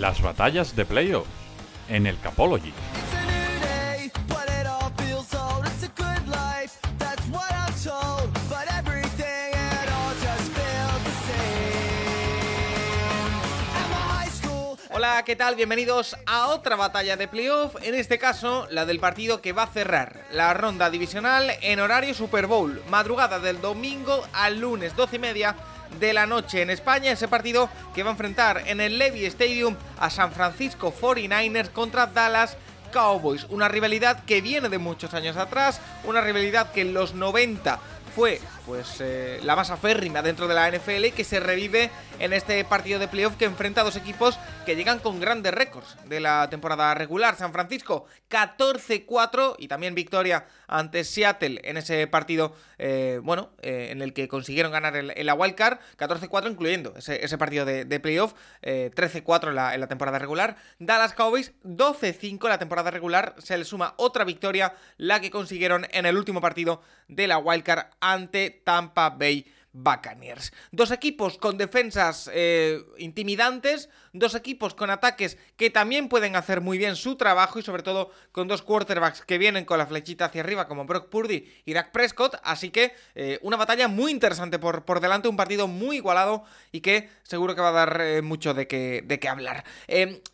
Las batallas de playoff en el Capology. Hola, ¿qué tal? Bienvenidos a otra batalla de playoff, en este caso la del partido que va a cerrar la ronda divisional en horario Super Bowl, madrugada del domingo al lunes 12 y media de la noche en España, ese partido que va a enfrentar en el Levy Stadium a San Francisco 49ers contra Dallas Cowboys, una rivalidad que viene de muchos años atrás, una rivalidad que en los 90 fue pues eh, la más aférrima dentro de la NFL que se revive en este partido de playoff que enfrenta a dos equipos que llegan con grandes récords de la temporada regular. San Francisco 14-4 y también victoria ante Seattle en ese partido, eh, bueno, eh, en el que consiguieron ganar el, la wildcard, 14-4 incluyendo ese, partido de, playoff, 13-4 en la, en la temporada regular. Dallas Cowboys 12-5 en la temporada regular, se le suma otra victoria, la que consiguieron en el último partido de la wildcard ante Tampa Bay Buccaneers. Dos equipos con defensas eh, intimidantes, dos equipos con ataques que también pueden hacer muy bien su trabajo y sobre todo con dos quarterbacks que vienen con la flechita hacia arriba como Brock Purdy y Dak Prescott, así que eh, una batalla muy interesante por, por, delante, un partido muy igualado y que seguro que va a dar eh, mucho de qué de hablar.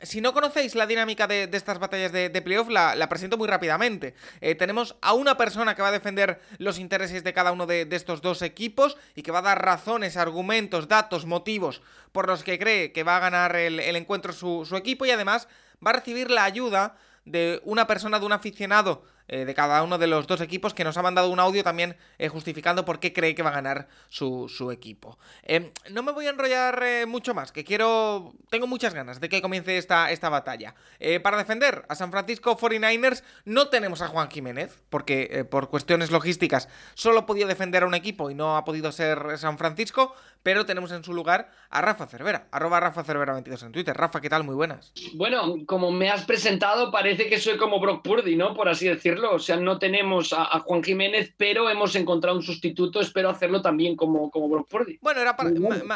si no conocéis la dinámica de, estas batallas de, playoff, la, presento muy rápidamente. tenemos a una persona que va a defender los intereses de cada uno de, estos dos equipos y que va a dar razones, argumentos, datos, motivos por los que cree que va a ganar el, encuentro su, equipo y además va a recibir la ayuda de una persona, de un aficionado eh, de cada uno de los dos equipos que nos ha mandado un audio también eh, justificando por qué cree que va a ganar su, equipo. Em, no me voy a enrollar eh, mucho más, que quiero... Tengo muchas ganas de que comience esta, esta batalla. para defender a San Francisco 49ers no tenemos a Juan Jiménez, porque por cuestiones logísticas solo podía defender a un equipo y no ha podido ser San Francisco, pero tenemos en su lugar a Rafa Cervera, arroba Rafa Cervera 22 en Twitter. Rafa, ¿qué tal? Muy buenas. Bueno, como me has presentado, parece que soy como Brock Purdy, ¿no? Por así decirlo o sea, no tenemos a, Juan Jiménez, pero hemos encontrado un sustituto. Espero hacerlo también como, como Brock Purdy. Bueno, era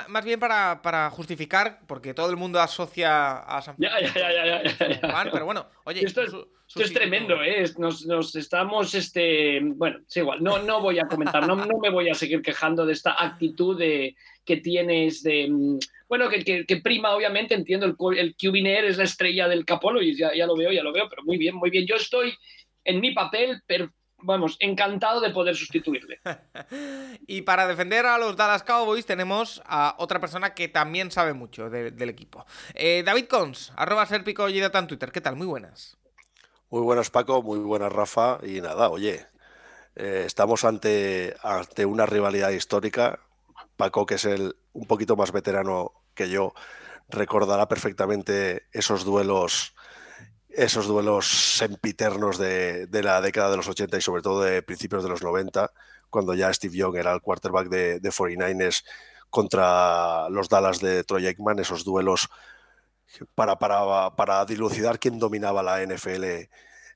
más bien para, justificar, porque todo el mundo asocia a San ya, ya, ya, ya, pero bueno, oye. Esto es, tremendo, ¿eh? Nos, estamos, este, bueno, es igual, no, no voy a comentar, no, no me voy a seguir quejando de esta actitud de, que tienes de mm, bueno, que, prima, obviamente, entiendo, el, el Cubiner es la estrella del Capolo y ya, ya, lo veo, ya lo veo, pero muy bien, muy bien. Yo estoy en mi papel, pero vamos, encantado de poder sustituirle. y para defender a los Dallas Cowboys tenemos a otra persona que también sabe mucho del equipo. Eh, David Cons, arroba serpico y en Twitter. ¿Qué tal? Muy buenas. Muy buenas, Paco. Muy buenas, Rafa. Y nada, oye, eh, estamos ante, ante una rivalidad histórica. Paco, que es el un poquito más veterano que yo, recordará perfectamente esos duelos esos duelos sempiternos de, de, la década de los 80 y sobre todo de principios de los 90, cuando ya Steve Young era el quarterback de, de 49ers contra los Dallas de Troy Aikman, esos duelos para, para, para dilucidar quién dominaba la NFL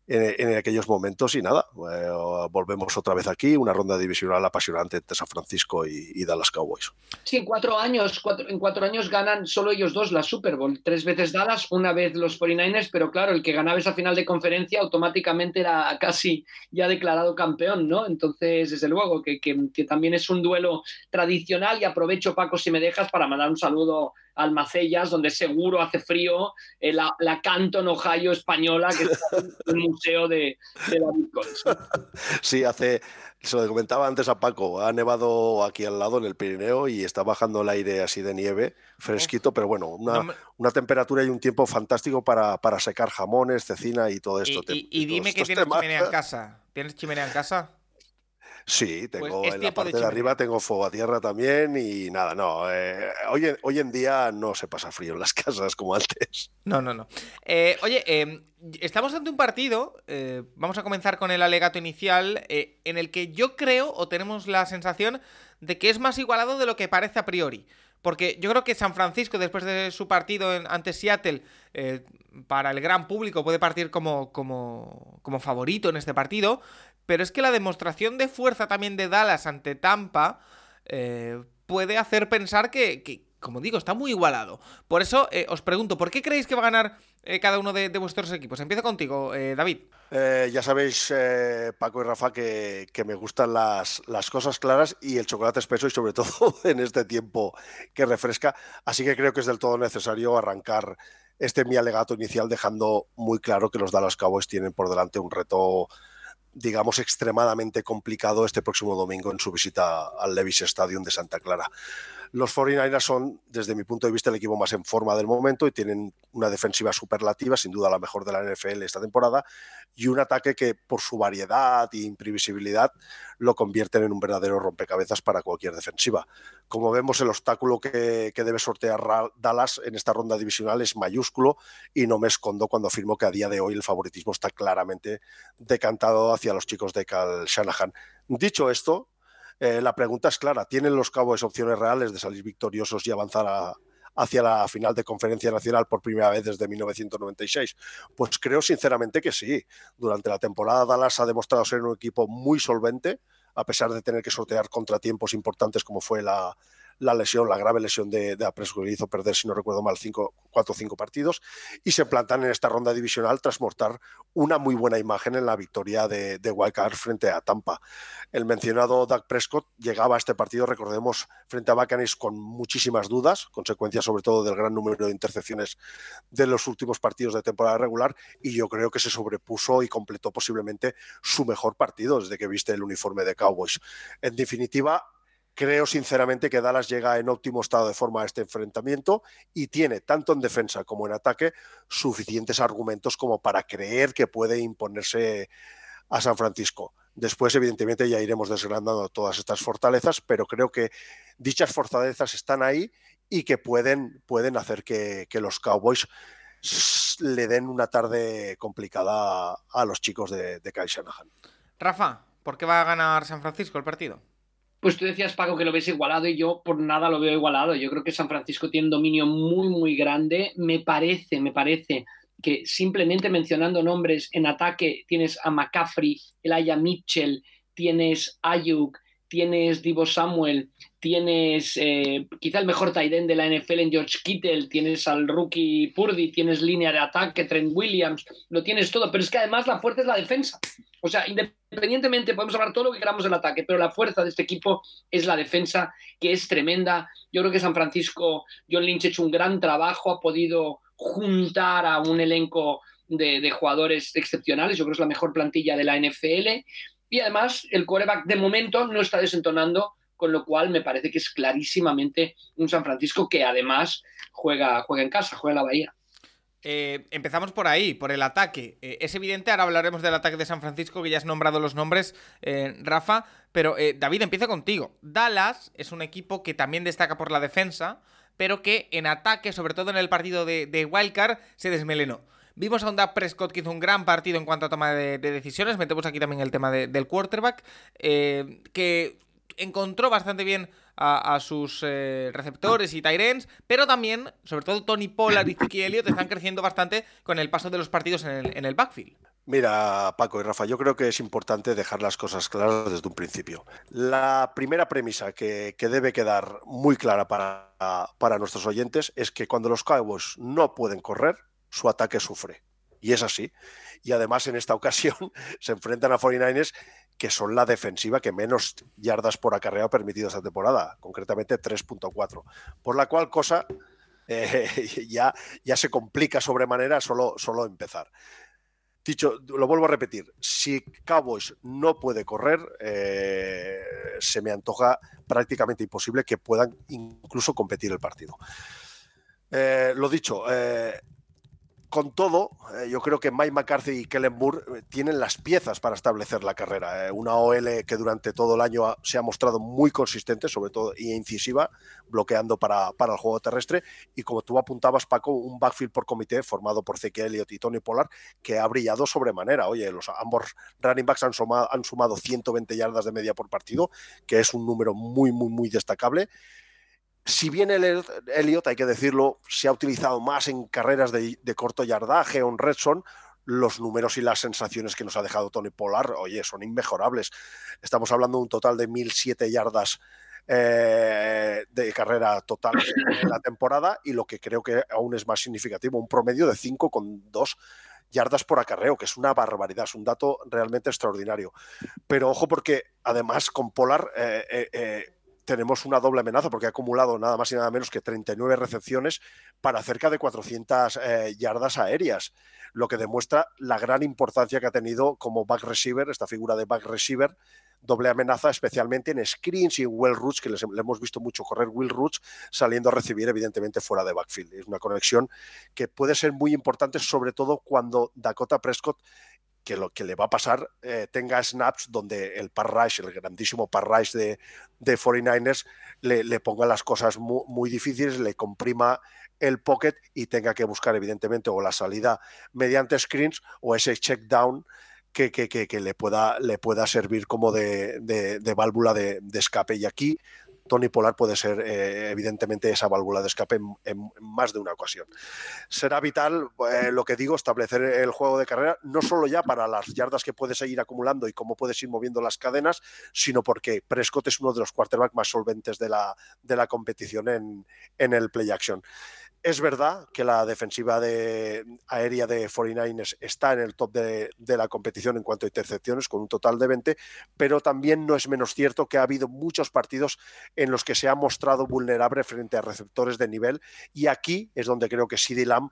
en, aquellos momentos y nada, eh, volvemos otra vez aquí, una ronda divisional apasionante entre San Francisco y, Dallas Cowboys. Sí, en cuatro años, en cuatro años ganan solo ellos dos la Super Bowl, tres veces Dallas, una vez los 49ers, pero claro, el que ganaba esa final de conferencia automáticamente era casi ya declarado campeón, ¿no? Entonces, desde luego, que también es un duelo tradicional y aprovecho, Paco, si me dejas, para mandar un saludo Almacellas, donde seguro hace frío, eh, la, la, Canton, Ohio española, que es el museo de, la Bitcoin. Sí, hace, se lo comentaba antes a Paco, ha nevado aquí al lado en el Pirineo y está bajando el aire así de nieve, fresquito, pero bueno, una, temperatura y un tiempo fantástico para, para secar jamones, cecina y todo esto. Y, dime que tienes chimenea en casa. ¿Tienes chimenea en casa? Sí, pues tengo en la parte de, arriba tengo fuego a tierra también y nada, no. Eh, hoy, en, hoy en día no se pasa frío en las casas como antes. No, no, no. Eh, oye, em, estamos ante un partido, eh, vamos a comenzar con el alegato inicial, en el que yo creo o tenemos la sensación de que es más igualado de lo que parece a priori. Porque yo creo que San Francisco, después de su partido ante Seattle, para el gran público puede partir como, como, como favorito en este partido. Pero es que la demostración de fuerza también de Dallas ante Tampa eh, puede hacer pensar que, como digo, está muy igualado. Por eso eh, os pregunto, ¿por qué creéis que va a ganar eh, cada uno de, vuestros equipos? Empiezo contigo, David. ya sabéis, Paco y Rafa, que, me gustan las, las, cosas claras y el chocolate espeso y sobre todo en este tiempo que refresca. Así que creo que es del todo necesario arrancar este mi alegato inicial dejando muy claro que los Dallas Cowboys tienen por delante un reto digamos, extremadamente complicado este próximo domingo en su visita al Levis Stadium de Santa Clara. Los 49ers son, desde mi punto de vista, el equipo más en forma del momento y tienen una defensiva superlativa, sin duda la mejor de la NFL esta temporada, y un ataque que, por su variedad e imprevisibilidad, lo convierten en un verdadero rompecabezas para cualquier defensiva. Como vemos, el obstáculo que, debe sortear Dallas en esta ronda divisional es mayúsculo y no me escondo cuando afirmo que a día de hoy el favoritismo está claramente decantado hacia los chicos de Cal Shanahan. Dicho esto, eh, la pregunta es clara, ¿tienen los Cowboys opciones reales de salir victoriosos y avanzar hacia la final de conferencia nacional por primera vez desde 1996? Pues creo sinceramente que sí. Durante la temporada Dallas ha demostrado ser un equipo muy solvente, a pesar de tener que sortear contratiempos importantes como fue la, la lesión, la grave lesión de, de Apresco hizo perder, si no recuerdo mal, cinco, cuatro o cinco partidos, y se plantan en esta ronda divisional tras mortar una muy buena imagen en la victoria de, de Wildcard frente a Tampa. El mencionado Doug Prescott llegaba a este partido, recordemos, frente a Buccaneers con muchísimas dudas, consecuencia sobre todo del gran número de intercepciones de los últimos partidos de temporada regular, y yo creo que se sobrepuso y completó posiblemente su mejor partido desde que viste el uniforme de Cowboys. En definitiva, Creo sinceramente que Dallas llega en óptimo estado de forma a este enfrentamiento y tiene, tanto en defensa como en ataque, suficientes argumentos como para creer que puede imponerse a San Francisco. Después, evidentemente, ya iremos desgranando todas estas fortalezas, pero creo que dichas fortalezas están ahí y que pueden, pueden hacer que, los Cowboys le den una tarde complicada a los chicos de, de Kyle. Rafa, ¿por qué va a ganar San Francisco el partido? Pues tú decías, Paco, que lo ves igualado y yo por nada lo veo igualado. Yo creo que San Francisco tiene un dominio muy, muy grande. Me parece, me parece que simplemente mencionando nombres en ataque tienes a McCaffrey, Elijah Mitchell, tienes Ayuk, tienes Divo Samuel, tienes eh, quizá el mejor tight end de la NFL en George Kittle, tienes al rookie Purdy, tienes línea de ataque, Trent Williams, lo tienes todo, pero es que además la fuerza es la defensa. O sea, independientemente podemos hablar todo lo que queramos del ataque, pero la fuerza de este equipo es la defensa, que es tremenda. Yo creo que San Francisco, John Lynch ha hecho un gran trabajo, ha podido juntar a un elenco de, jugadores excepcionales, yo creo que es la mejor plantilla de la NFL. Y además, el quarterback de momento no está desentonando con lo cual me parece que es clarísimamente un San Francisco que además juega, juega en casa, juega en la Bahía. Eh, empezamos por ahí, por el ataque. Eh, es evidente, ahora hablaremos del ataque de San Francisco, que ya has nombrado los nombres, eh, Rafa, pero David, empieza contigo. Dallas es un equipo que también destaca por la defensa, pero que en ataque, sobre todo en el partido de, Wildcard, se desmelenó. Vimos a un Dak Prescott que hizo un gran partido en cuanto a toma de, decisiones. Metemos aquí también el tema del quarterback. que encontró bastante bien a, sus eh, receptores y Tyrens, pero también, sobre todo Tony Pollard y Ziki Elliott están creciendo bastante con el paso de los partidos en el, backfield. Mira, Paco y Rafa, yo creo que es importante dejar las cosas claras desde un principio. La primera premisa que, debe quedar muy clara para, para nuestros oyentes es que cuando los Cowboys no pueden correr, su ataque sufre. Y es así. Y además en esta ocasión se enfrentan a 49ers que son la defensiva que menos yardas por acarreo ha permitido esta temporada, concretamente 3.4. Por la cual cosa eh, ya, ya se complica sobremanera solo, solo empezar. Dicho, lo vuelvo a repetir, si Cowboys no puede correr, eh, se me antoja prácticamente imposible que puedan incluso competir el partido. Eh, lo dicho, con todo, eh, yo creo que Mike McCarthy y Kellen Moore eh, tienen las piezas para establecer la carrera. Eh, una OL que durante todo el año se ha mostrado muy consistente, sobre todo y incisiva, bloqueando para, para, el juego terrestre. Y como tú apuntabas, Paco, un backfield por comité formado por Zeke Elliott y Tony Pollard que ha brillado sobremanera. Oye, los ambos running backs han sumado, han sumado 120 yardas de media por partido, que es un número muy, muy, muy destacable si bien el Elliot, hay que decirlo, se ha utilizado más en carreras de, corto yardaje o en red los números y las sensaciones que nos ha dejado Tony Pollard, oye, son inmejorables. Estamos hablando de un total de 1.007 yardas eh, de carrera total en la temporada y lo que creo que aún es más significativo, un promedio de 5,2 yardas por acarreo, que es una barbaridad, es un dato realmente extraordinario. Pero ojo porque además con Polar eh, eh, tenemos una doble amenaza porque ha acumulado nada más y nada menos que 39 recepciones para cerca de 400 yardas aéreas, lo que demuestra la gran importancia que ha tenido como back receiver, esta figura de back receiver, doble amenaza, especialmente en screens y en well roots, que les, le hemos visto mucho correr will roots, saliendo a recibir evidentemente fuera de backfield. Es una conexión que puede ser muy importante, sobre todo cuando Dakota Prescott que lo que le va a pasar eh, tenga snaps donde el Parrish, el grandísimo Parrish de, de 49ers, le, le, ponga las cosas muy, muy, difíciles, le comprima el pocket y tenga que buscar, evidentemente, o la salida mediante screens o ese check down que, que, que, le, pueda, le pueda servir como de, de válvula de, escape. Y aquí Tony Polar puede ser eh, evidentemente esa válvula de escape en, más de una ocasión. Será vital, eh, lo que digo, establecer el juego de carrera, no solo ya para las yardas que puedes seguir acumulando y cómo puedes ir moviendo las cadenas, sino porque Prescott es uno de los quarterbacks más solventes de la, de la competición en, en el play action. Es verdad que la defensiva de, aérea de 49ers está en el top de, de, la competición en cuanto a intercepciones, con un total de 20, pero también no es menos cierto que ha habido muchos partidos en los que se ha mostrado vulnerable frente a receptores de nivel, y aquí es donde creo que CD Lamb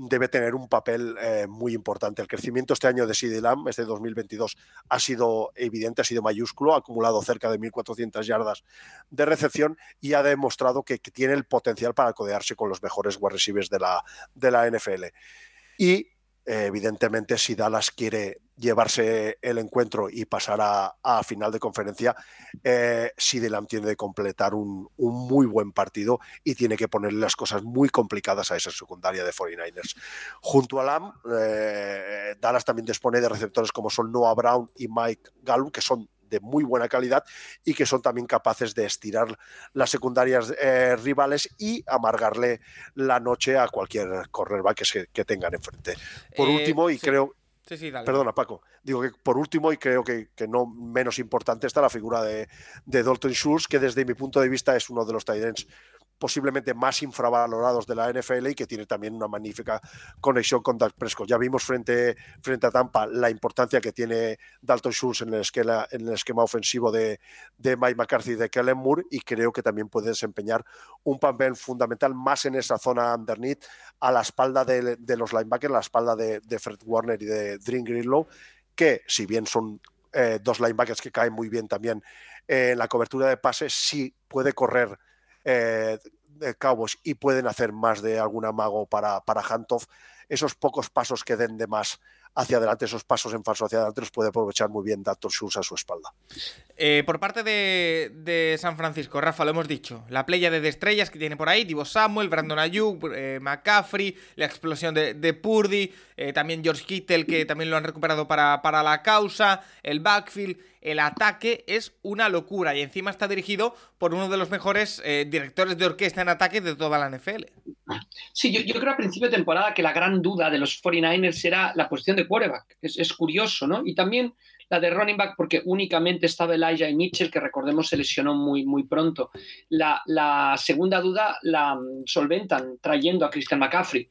debe tener un papel eh, muy importante. El crecimiento este año de Lamb, este 2022, ha sido evidente, ha sido mayúsculo, ha acumulado cerca de 1.400 yardas de recepción y ha demostrado que, que, tiene el potencial para codearse con los mejores wide receivers de la, de la NFL. Y eh, evidentemente, si Dallas quiere llevarse el encuentro y pasar a, final de conferencia, eh, Sidelam tiene que completar un, un, muy buen partido y tiene que ponerle las cosas muy complicadas a esa secundaria de 49ers. Junto a Lam, eh, Dallas también dispone de receptores como son Noah Brown y Mike Gallup, que son de muy buena calidad y que son también capaces de estirar las secundarias eh, rivales y amargarle la noche a cualquier cornerback que, que tengan enfrente. Por eh, último, y sí. creo... Sí, sí, dale. Perdona, Paco. Digo que por último, y creo que, que no menos importante, está la figura de, de, Dalton Schultz, que desde mi punto de vista es uno de los tight ends posiblemente más infravalorados de la NFL y que tiene también una magnífica conexión con Dak Prescott. Ya vimos frente, frente a Tampa la importancia que tiene Dalton Schultz en el esquema, ofensivo de, de Mike McCarthy y de Kellen Moore y creo que también puede desempeñar un papel fundamental más en esa zona underneath a la espalda de, los linebackers, a la espalda de, de, Fred Warner y de Dream Greenlow, que si bien son eh, dos linebackers que caen muy bien también eh, en la cobertura de pases, sí puede correr eh, Cowboys y pueden hacer más de algún amago para, para Hantoff, esos pocos pasos que den de más hacia adelante, esos pasos en falso hacia adelante los puede aprovechar muy bien Dr. Schultz a su espalda. Eh, por parte de, de, San Francisco, Rafa, lo hemos dicho, la playa de estrellas que tiene por ahí, Divo Samuel, Brandon Ayuk, eh, McCaffrey, la explosión de, de Purdy, eh, también George Kittle, que también lo han recuperado para, para la causa, el backfield, el ataque es una locura y encima está dirigido por uno de los mejores eh, directores de orquesta en ataque de toda la NFL. Sí, yo, creo a principio de temporada que la gran duda de los 49ers era la posición de quarterback. Es, es, curioso, ¿no? Y también la de running back, porque únicamente estaba Elijah y Mitchell, que recordemos se lesionó muy, muy pronto. La, la segunda duda la mm, solventan trayendo a Christian McCaffrey,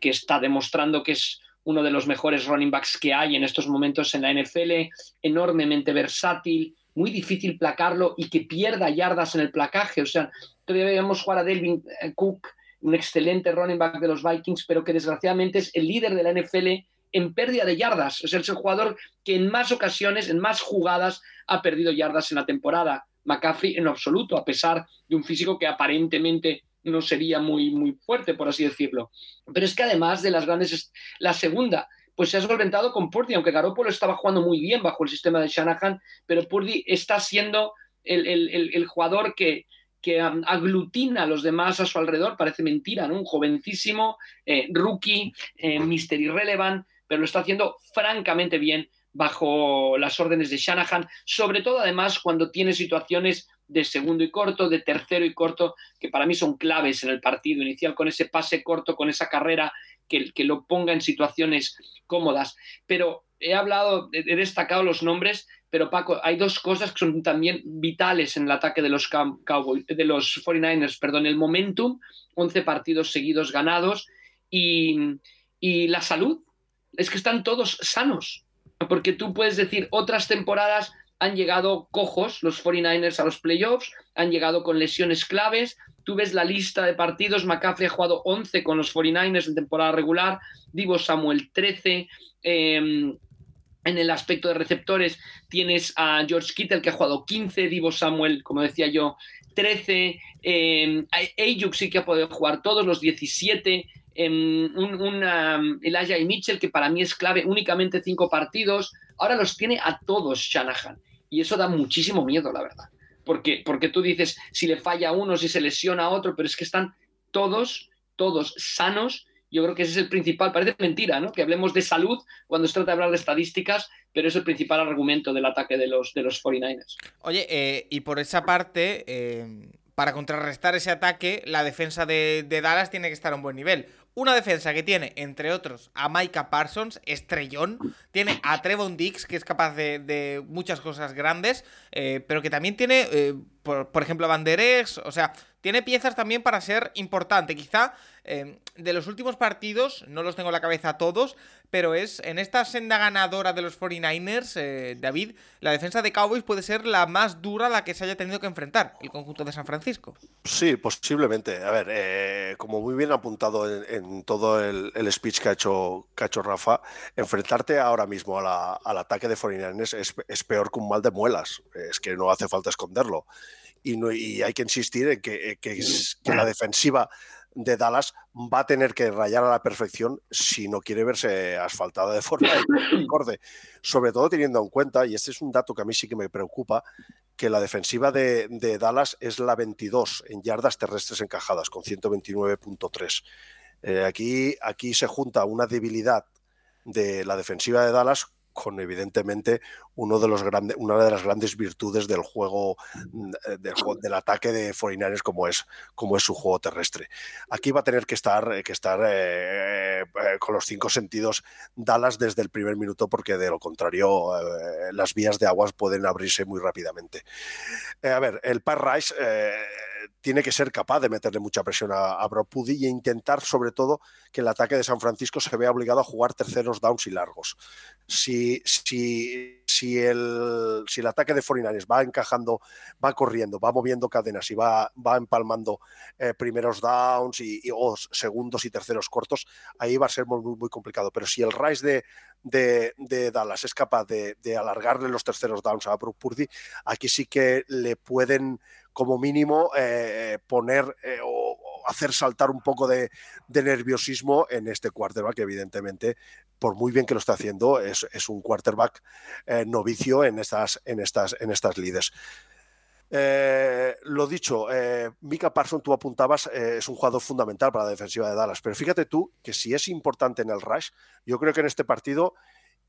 que está demostrando que es uno de los mejores running backs que hay en estos momentos en la NFL, enormemente versátil, muy difícil placarlo y que pierda yardas en el placaje. O sea, todavía debemos jugar a Delvin eh, Cook, un excelente running back de los Vikings, pero que desgraciadamente es el líder de la NFL en pérdida de yardas. Es el jugador que en más ocasiones, en más jugadas, ha perdido yardas en la temporada. McCaffrey en absoluto, a pesar de un físico que aparentemente no sería muy, muy fuerte, por así decirlo. Pero es que además de las grandes, la segunda, pues se ha solventado con Purdy, aunque Garoppolo estaba jugando muy bien bajo el sistema de Shanahan, pero Purdy está siendo el, el, el jugador que, que aglutina a los demás a su alrededor, parece mentira, ¿no? Un jovencísimo, eh, rookie, eh, Mister Irrelevant, pero lo está haciendo francamente bien bajo las órdenes de Shanahan, sobre todo además cuando tiene situaciones de segundo y corto, de tercero y corto, que para mí son claves en el partido inicial, con ese pase corto, con esa carrera que, que lo ponga en situaciones cómodas. Pero he hablado, he destacado los nombres, pero Paco, hay dos cosas que son también vitales en el ataque de los Cowboys, de los 49ers, perdón, el momentum, 11 partidos seguidos ganados y, y la salud. Es que están todos sanos, porque tú puedes decir, otras temporadas han llegado cojos los 49ers a los playoffs, han llegado con lesiones claves. Tú ves la lista de partidos, McCaffrey ha jugado 11 con los 49ers en temporada regular, Divo Samuel 13. Em, en el aspecto de receptores tienes a George Kittle que ha jugado 15, Divo Samuel, como decía yo, 13. Eh, Ayuk sí que ha podido jugar todos los 17. Eh, un, um, Elijah y Mitchell, que para mí es clave, únicamente cinco partidos. Ahora los tiene a todos Shanahan. Y eso da muchísimo miedo, la verdad. Porque, porque tú dices, si le falla a uno, si se lesiona a otro, pero es que están todos, todos sanos. Yo creo que ese es el principal, parece mentira, ¿no? Que hablemos de salud cuando se trata de hablar de estadísticas, pero es el principal argumento del ataque de los, de los 49ers. Oye, eh, y por esa parte, eh, para contrarrestar ese ataque, la defensa de, de Dallas tiene que estar a un buen nivel. Una defensa que tiene, entre otros, a Micah Parsons, estrellón. Tiene a Trevon Dix, que es capaz de, muchas cosas grandes, eh, pero que también tiene, eh, por, ejemplo, a Banderex. O sea, tiene piezas también para ser importante. Quizá eh, de los últimos partidos, no los tengo en la cabeza todos, pero es en esta senda ganadora de los 49ers, David, la defensa de Cowboys puede ser la más dura a la que se haya tenido que enfrentar el conjunto de San Francisco. Sí, posiblemente. A ver, como muy bien apuntado en todo el, speech que ha, hecho, Rafa, enfrentarte ahora mismo al ataque de Foreigners es, es, peor que un mal de muelas. Es que no hace falta esconderlo. Y, no, y hay que insistir en que, que la defensiva de Dallas va a tener que rayar a la perfección si no quiere verse asfaltada de forma acorde. Sobre todo teniendo en cuenta, y este es un dato que a mí sí que me preocupa, que la defensiva de, Dallas es la 22 en yardas terrestres encajadas, con 129.3. Eh, aquí, aquí se junta una debilidad de la defensiva de Dallas con evidentemente una de las grandes virtudes del juego, mm, eh, del, ataque de Foreigners como es, como es su juego terrestre. Aquí va a tener que estar, eh, que estar con los cinco sentidos Dallas desde el primer minuto porque de lo contrario las vías de aguas pueden abrirse muy rápidamente. a ver, el Par Rice tiene que ser capaz de meterle mucha presión a, a Brock e intentar, sobre todo, que el ataque de San Francisco se vea obligado a jugar terceros downs y largos. Si, si, si, el, si el ataque de Forinares va encajando, va corriendo, va moviendo cadenas y va, va empalmando eh, primeros downs y, o segundos y terceros cortos, ahí va a ser muy, muy, complicado. Pero si el Rise de, de, Dallas es capaz de, de, alargarle los terceros downs a Brock Purdy, aquí sí que le pueden como mínimo eh, poner eh, o, hacer saltar un poco de, nerviosismo en este quarterback, que evidentemente, por muy bien que lo está haciendo, es, un quarterback eh, novicio en estas, en estas, en estas lides. lo dicho, Mika Parson, tú apuntabas, es un jugador fundamental para la defensiva de Dallas, pero fíjate tú que si es importante en el rush, yo creo que en este partido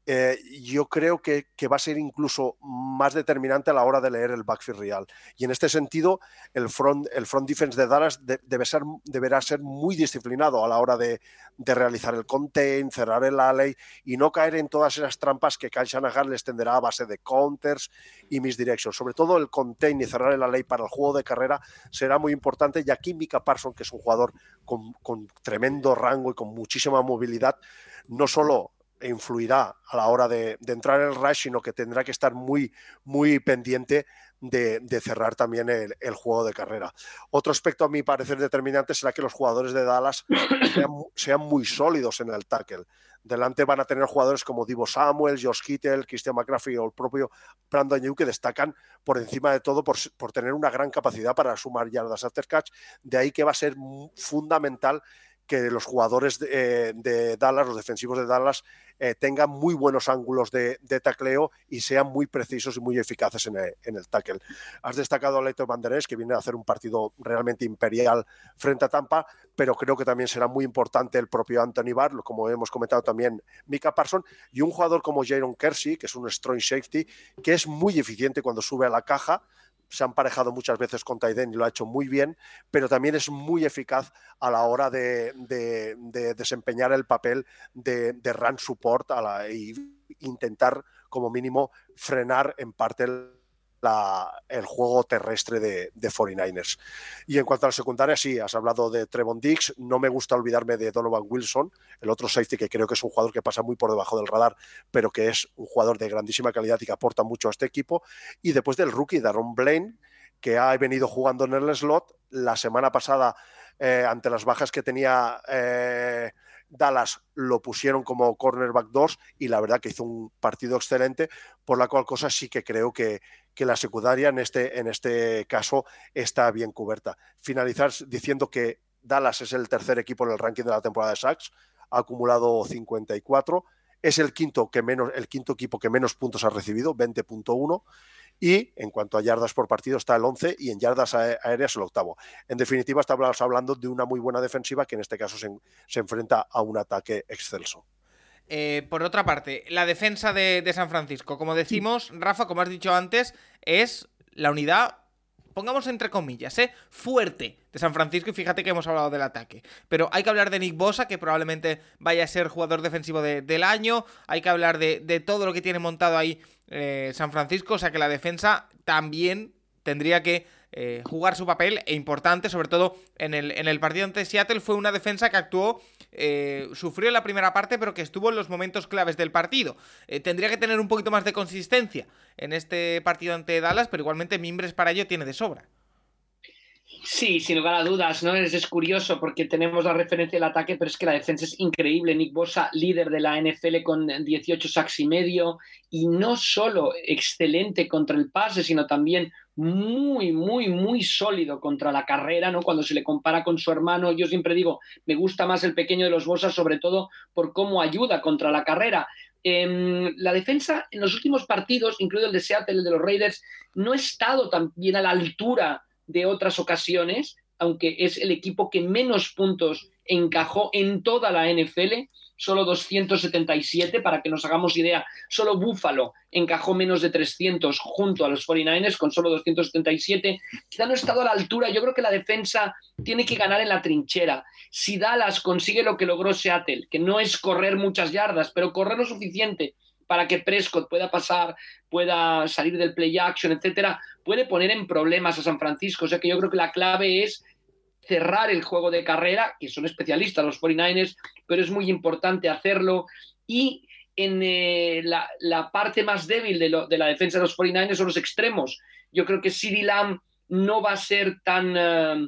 eh, yo creo que, va a ser incluso más determinante a la hora de leer el backfield real. Y en este sentido, el front, el front defense de Dallas debe ser, deberá ser muy disciplinado a la hora de, realizar el contain, cerrar el alley y no caer en todas esas trampas que Kyle Shanahan les tenderá a base de counters y misdirections. Sobre todo el contain y cerrar el alley para el juego de carrera será muy importante. Y aquí Mika Parson, que es un jugador con, con tremendo rango y con muchísima movilidad, no solo influirá a la hora de, entrar en el rush, sino que tendrá que estar muy, muy pendiente de, cerrar también el, juego de carrera. Otro aspecto a mi parecer determinante será que los jugadores de Dallas sean, muy sólidos en el tackle. Delante van a tener jugadores como Divo Samuel, Josh Kittle, Christian McCaffrey o el propio Brandon New que destacan por encima de todo por, por tener una gran capacidad para sumar yardas after catch. De ahí que va a ser fundamental que los jugadores de, eh, Dallas, los defensivos de Dallas, eh, tengan muy buenos ángulos de, tacleo y sean muy precisos y muy eficaces en el, tackle. Has destacado a Leto Banderes, que viene a hacer un partido realmente imperial frente a Tampa, pero creo que también será muy importante el propio Anthony Barr, como hemos comentado también Mika Parson, y un jugador como Jaron Kersey, que es un strong safety, que es muy eficiente cuando sube a la caja, se han parejado muchas veces con Taiden y lo ha hecho muy bien, pero también es muy eficaz a la hora de, desempeñar el papel de, run support y intentar como mínimo frenar en parte el, el juego terrestre de, de, 49ers. Y en cuanto a la secundaria, sí, has hablado de Trevon Dix, no me gusta olvidarme de Donovan Wilson, el otro safety que creo que es un jugador que pasa muy por debajo del radar, pero que es un jugador de grandísima calidad y que aporta mucho a este equipo. Y después del rookie, Daron Blaine, que ha venido jugando en el slot, la semana pasada, eh, ante las bajas que tenía... Eh, Dallas lo pusieron como cornerback 2 y la verdad que hizo un partido excelente, por la cual cosa sí que creo que, que la secundaria en este, en este caso está bien cubierta. Finalizar diciendo que Dallas es el tercer equipo en el ranking de la temporada de Sachs, ha acumulado 54, es el quinto, que menos, el quinto equipo que menos puntos ha recibido, 20.1, y en cuanto a yardas por partido está el 11 y en yardas aéreas el octavo. En definitiva, estamos hablando de una muy buena defensiva que en este caso se, enfrenta a un ataque excelso. Eh, por otra parte, la defensa de, de, San Francisco, como decimos, Rafa, como has dicho antes, es la unidad, pongamos entre comillas, ¿eh? fuerte de San Francisco y fíjate que hemos hablado del ataque. Pero hay que hablar de Nick Bosa, que probablemente vaya a ser jugador defensivo del año, hay que hablar de, de todo lo que tiene montado ahí eh, San Francisco, o sea que la defensa también tendría que eh, jugar su papel e importante, sobre todo en el, en el partido ante Seattle, fue una defensa que actuó, eh, sufrió en la primera parte, pero que estuvo en los momentos claves del partido. tendría que tener un poquito más de consistencia en este partido ante Dallas, pero igualmente Mimbres para ello tiene de sobra. Sí, sin lugar a dudas, ¿no? Es, curioso porque tenemos la referencia del ataque, pero es que la defensa es increíble. Nick Bosa, líder de la NFL con 18 sacks y medio, y no solo excelente contra el pase, sino también muy, muy, muy sólido contra la carrera, ¿no? Cuando se le compara con su hermano, yo siempre digo, me gusta más el pequeño de los Bosa, sobre todo por cómo ayuda contra la carrera. Em, la defensa en los últimos partidos, incluido el de Seattle, el de los Raiders, no ha estado tan bien a la altura de otras ocasiones, aunque es el equipo que menos puntos encajó en toda la NFL, solo 277, para que nos hagamos idea, solo Buffalo encajó menos de 300 junto a los 49ers con solo 277. Quizá no ha estado a la altura, yo creo que la defensa tiene que ganar en la trinchera. Si Dallas consigue lo que logró Seattle, que no es correr muchas yardas, pero correr lo suficiente para que Prescott pueda pasar, pueda salir del play action, etcétera, puede poner en problemas a San Francisco. O sea que yo creo que la clave es cerrar el juego de carrera, que son especialistas los 49ers, pero es muy importante hacerlo. Y en eh, la, parte más débil de, la defensa de los 49ers son los extremos. Yo creo que CeeDee Lamb no va a ser tan eh,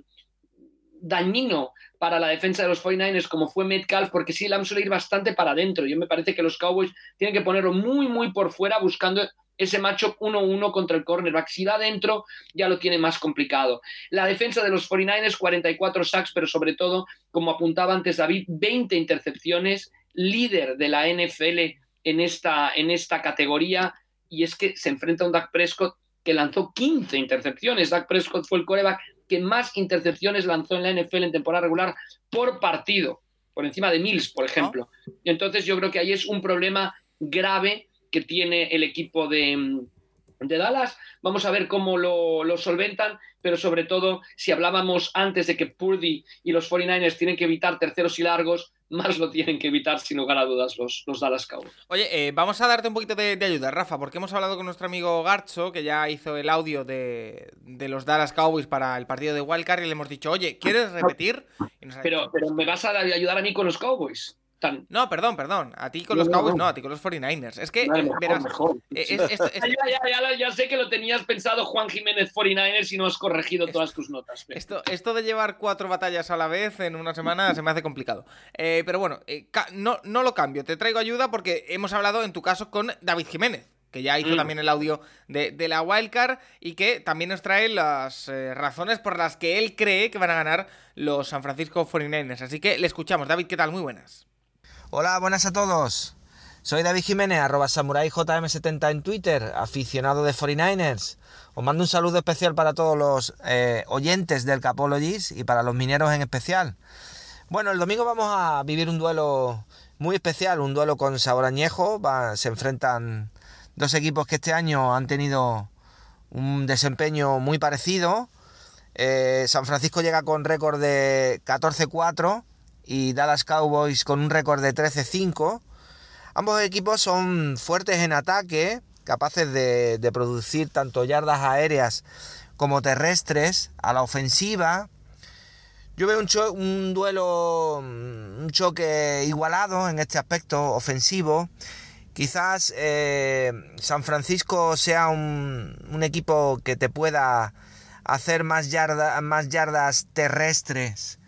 dañino para la defensa de los 49ers como fue Metcalf, porque sí, Lam suele ir bastante para adentro. Yo me parece que los Cowboys tienen que ponerlo muy, muy por fuera buscando ese macho 1-1 contra el cornerback. Si va adentro, ya lo tiene más complicado. La defensa de los 49ers, 44 sacks, pero sobre todo, como apuntaba antes David, 20 intercepciones, líder de la NFL en esta, en esta categoría. Y es que se enfrenta a un Dak Prescott que lanzó 15 intercepciones. Dak Prescott fue el coreback que más intercepciones lanzó en la NFL en temporada regular por partido, por encima de Mills, por ejemplo. Entonces yo creo que ahí es un problema grave que tiene el equipo de, de Dallas. Vamos a ver cómo lo, lo, solventan, pero sobre todo, si hablábamos antes de que Purdy y los 49ers tienen que evitar terceros y largos, más lo tienen que evitar sin lugar a dudas los, los Dallas Cowboys. Oye, eh, vamos a darte un poquito de, ayuda, Rafa, porque hemos hablado con nuestro amigo Garcho, que ya hizo el audio de, los Dallas Cowboys para el partido de Wildcard, y le hemos dicho, oye, ¿quieres repetir? pero, pero me vas a ayudar a mí con los Cowboys. No, perdón, perdón. A ti con los Cowboys no, a ti con los 49ers. Es que, verás, ya, sé que lo tenías pensado Juan Jiménez 49ers y no has corregido todas tus notas. Esto, esto de llevar cuatro batallas a la vez en una semana se me hace complicado. Eh, pero bueno, eh, no, no lo cambio. Te traigo ayuda porque hemos hablado en tu caso con David Jiménez que ya hizo mm. también el audio de, de, la Wildcard y que también nos trae las eh, razones por las que él cree que van a ganar los San Francisco 49ers. Así que le escuchamos. David, ¿qué tal? Muy buenas. Hola, buenas a todos. Soy David Jiménez, arroba SamuraiJM70 en Twitter, aficionado de 49ers. Os mando un saludo especial para todos los eh, oyentes del Capologies y para los mineros en especial. Bueno, el domingo vamos a vivir un duelo muy especial, un duelo con sabor añejo. se enfrentan dos equipos que este año han tenido un desempeño muy parecido. Eh, San Francisco llega con récord de 14-4 y Dallas Cowboys con un récord de 13-5. Ambos equipos son fuertes en ataque, capaces de, producir tanto yardas aéreas como terrestres a la ofensiva. Yo veo un, un, duelo, un choque igualado en este aspecto ofensivo. Quizás eh, San Francisco sea un, un, equipo que te pueda hacer más, más yardas terrestres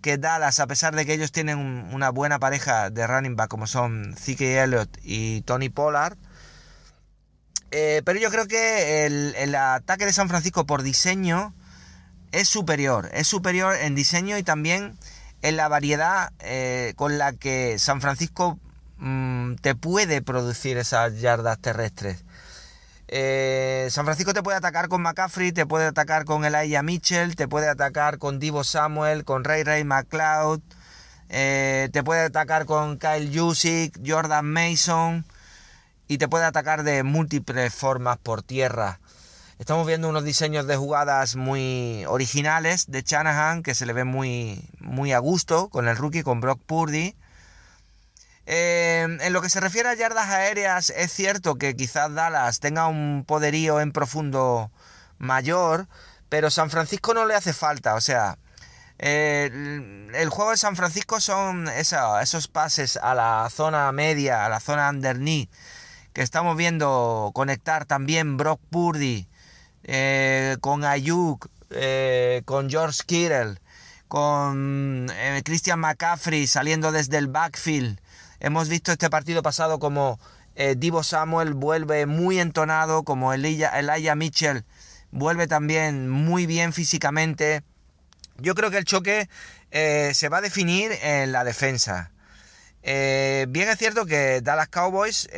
que Dallas, a pesar de que ellos tienen una buena pareja de running back como son Zeke Elliott y Tony Pollard. Eh, pero yo creo que el, ataque de San Francisco por diseño es superior. Es superior en diseño y también en la variedad eh, con la que San Francisco mm, te puede producir esas yardas terrestres. Eh, San Francisco te puede atacar con McCaffrey, te puede atacar con Elijah Mitchell, te puede atacar con Divo Samuel, con Ray Ray McLeod, eh, te puede atacar con Kyle Jusic, Jordan Mason y te puede atacar de múltiples formas por tierra. Estamos viendo unos diseños de jugadas muy originales de Shanahan que se le ve muy, muy a gusto con el rookie, con Brock Purdy. Em, en lo que se refiere a yardas aéreas, es cierto que quizás Dallas tenga un poderío en profundo mayor, pero San Francisco no le hace falta. O sea, el, juego de San Francisco son esos pases a la zona media, a la zona underneath, que estamos viendo conectar también Brock Purdy eh, con Ayuk, eh, con George Kittle, con eh, Christian McCaffrey saliendo desde el backfield. Hemos visto este partido pasado como eh, Divo Samuel vuelve muy entonado, como Elijah, Mitchell vuelve también muy bien físicamente. Yo creo que el choque eh, se va a definir en la defensa. Eh, bien es cierto que Dallas Cowboys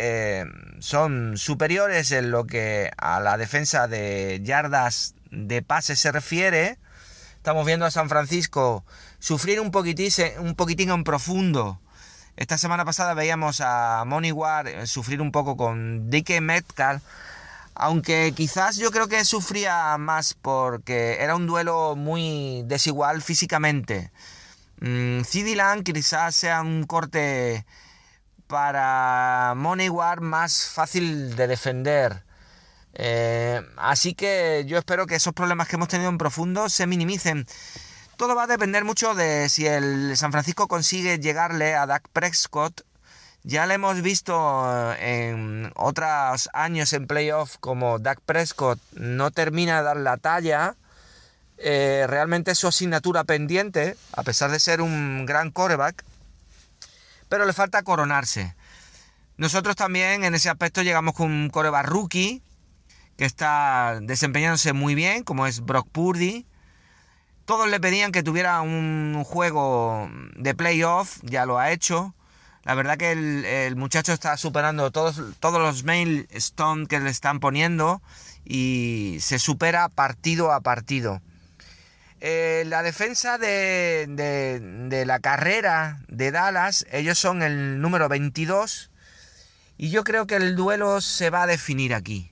son superiores en lo que a la defensa de yardas de pase se refiere. Estamos viendo a San Francisco sufrir un poquitín, un poquitín en profundo esta semana pasada veíamos a Money War eh, sufrir un poco con DK Metcalf, aunque quizás yo creo que sufría más porque era un duelo muy desigual físicamente. Mm, CD quizás sea un corte para Money War más fácil de defender. Eh, así que yo espero que esos problemas que hemos tenido en profundo se minimicen. Todo va a depender mucho de si el San Francisco consigue llegarle a Dak Prescott. Ya le hemos visto en otros años en playoff como Dak Prescott no termina de dar la talla. Eh, realmente es su asignatura pendiente, a pesar de ser un gran coreback. Pero le falta coronarse. Nosotros también en ese aspecto llegamos con un coreback rookie que está desempeñándose muy bien, como es Brock Purdy. Todos le pedían que tuviera un juego de playoff, ya lo ha hecho. La verdad que el, muchacho está superando todos, todos los milestones que le están poniendo y se supera partido a partido. Eh, la defensa de, de, la carrera de Dallas, ellos son el número 22 y yo creo que el duelo se va a definir aquí.